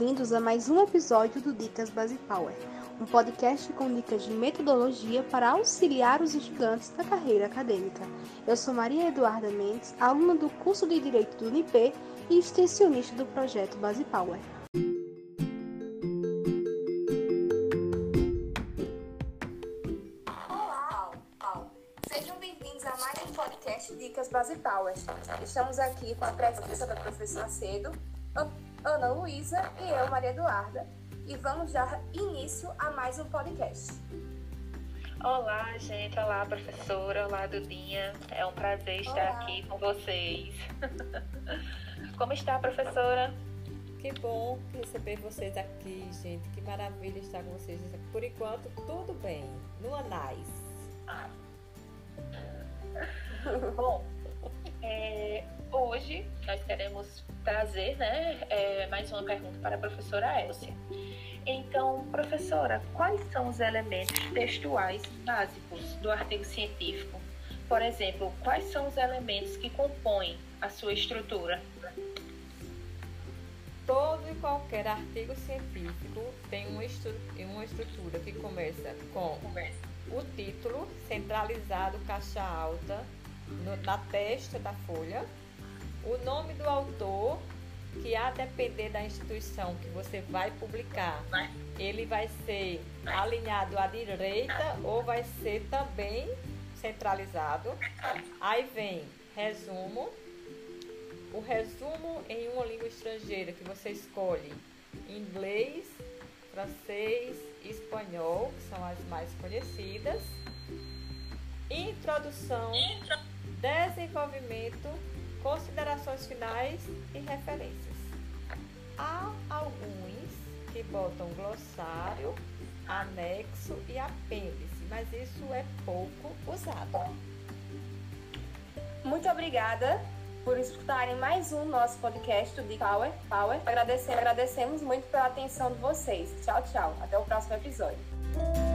bem-vindos a mais um episódio do Dicas Base Power, um podcast com dicas de metodologia para auxiliar os estudantes da carreira acadêmica. Eu sou Maria Eduarda Mendes, aluna do curso de Direito do UNIP e extensionista do projeto Base Power. Podcast Dicas Base Power. Estamos aqui com a presença da professora Cedo, Ana Luísa e eu, Maria Eduarda, e vamos dar início a mais um podcast. Olá, gente. Olá, professora. Olá, Dudinha. É um prazer estar Olá. aqui com vocês. Como está, professora? Que bom receber vocês aqui, gente. Que maravilha estar com vocês. Por enquanto, tudo bem. No Anais. Bom, hoje nós queremos trazer né, é, mais uma pergunta para a professora Elcia. Então, professora, quais são os elementos textuais básicos do artigo científico? Por exemplo, quais são os elementos que compõem a sua estrutura? Todo e qualquer artigo científico tem uma, uma estrutura que começa com o título centralizado, caixa alta, no, na testa da folha, o nome do autor, que a depender da instituição que você vai publicar, ele vai ser alinhado à direita ou vai ser também centralizado. Aí vem resumo, o resumo em uma língua estrangeira que você escolhe inglês, francês, espanhol, que são as mais conhecidas. Introdução, desenvolvimento considerações finais e referências. Há alguns que botam glossário, anexo e apêndice, mas isso é pouco usado. Muito obrigada por escutarem mais um nosso podcast do Power. Power. Agradecemos, agradecemos muito pela atenção de vocês. Tchau, tchau. Até o próximo episódio.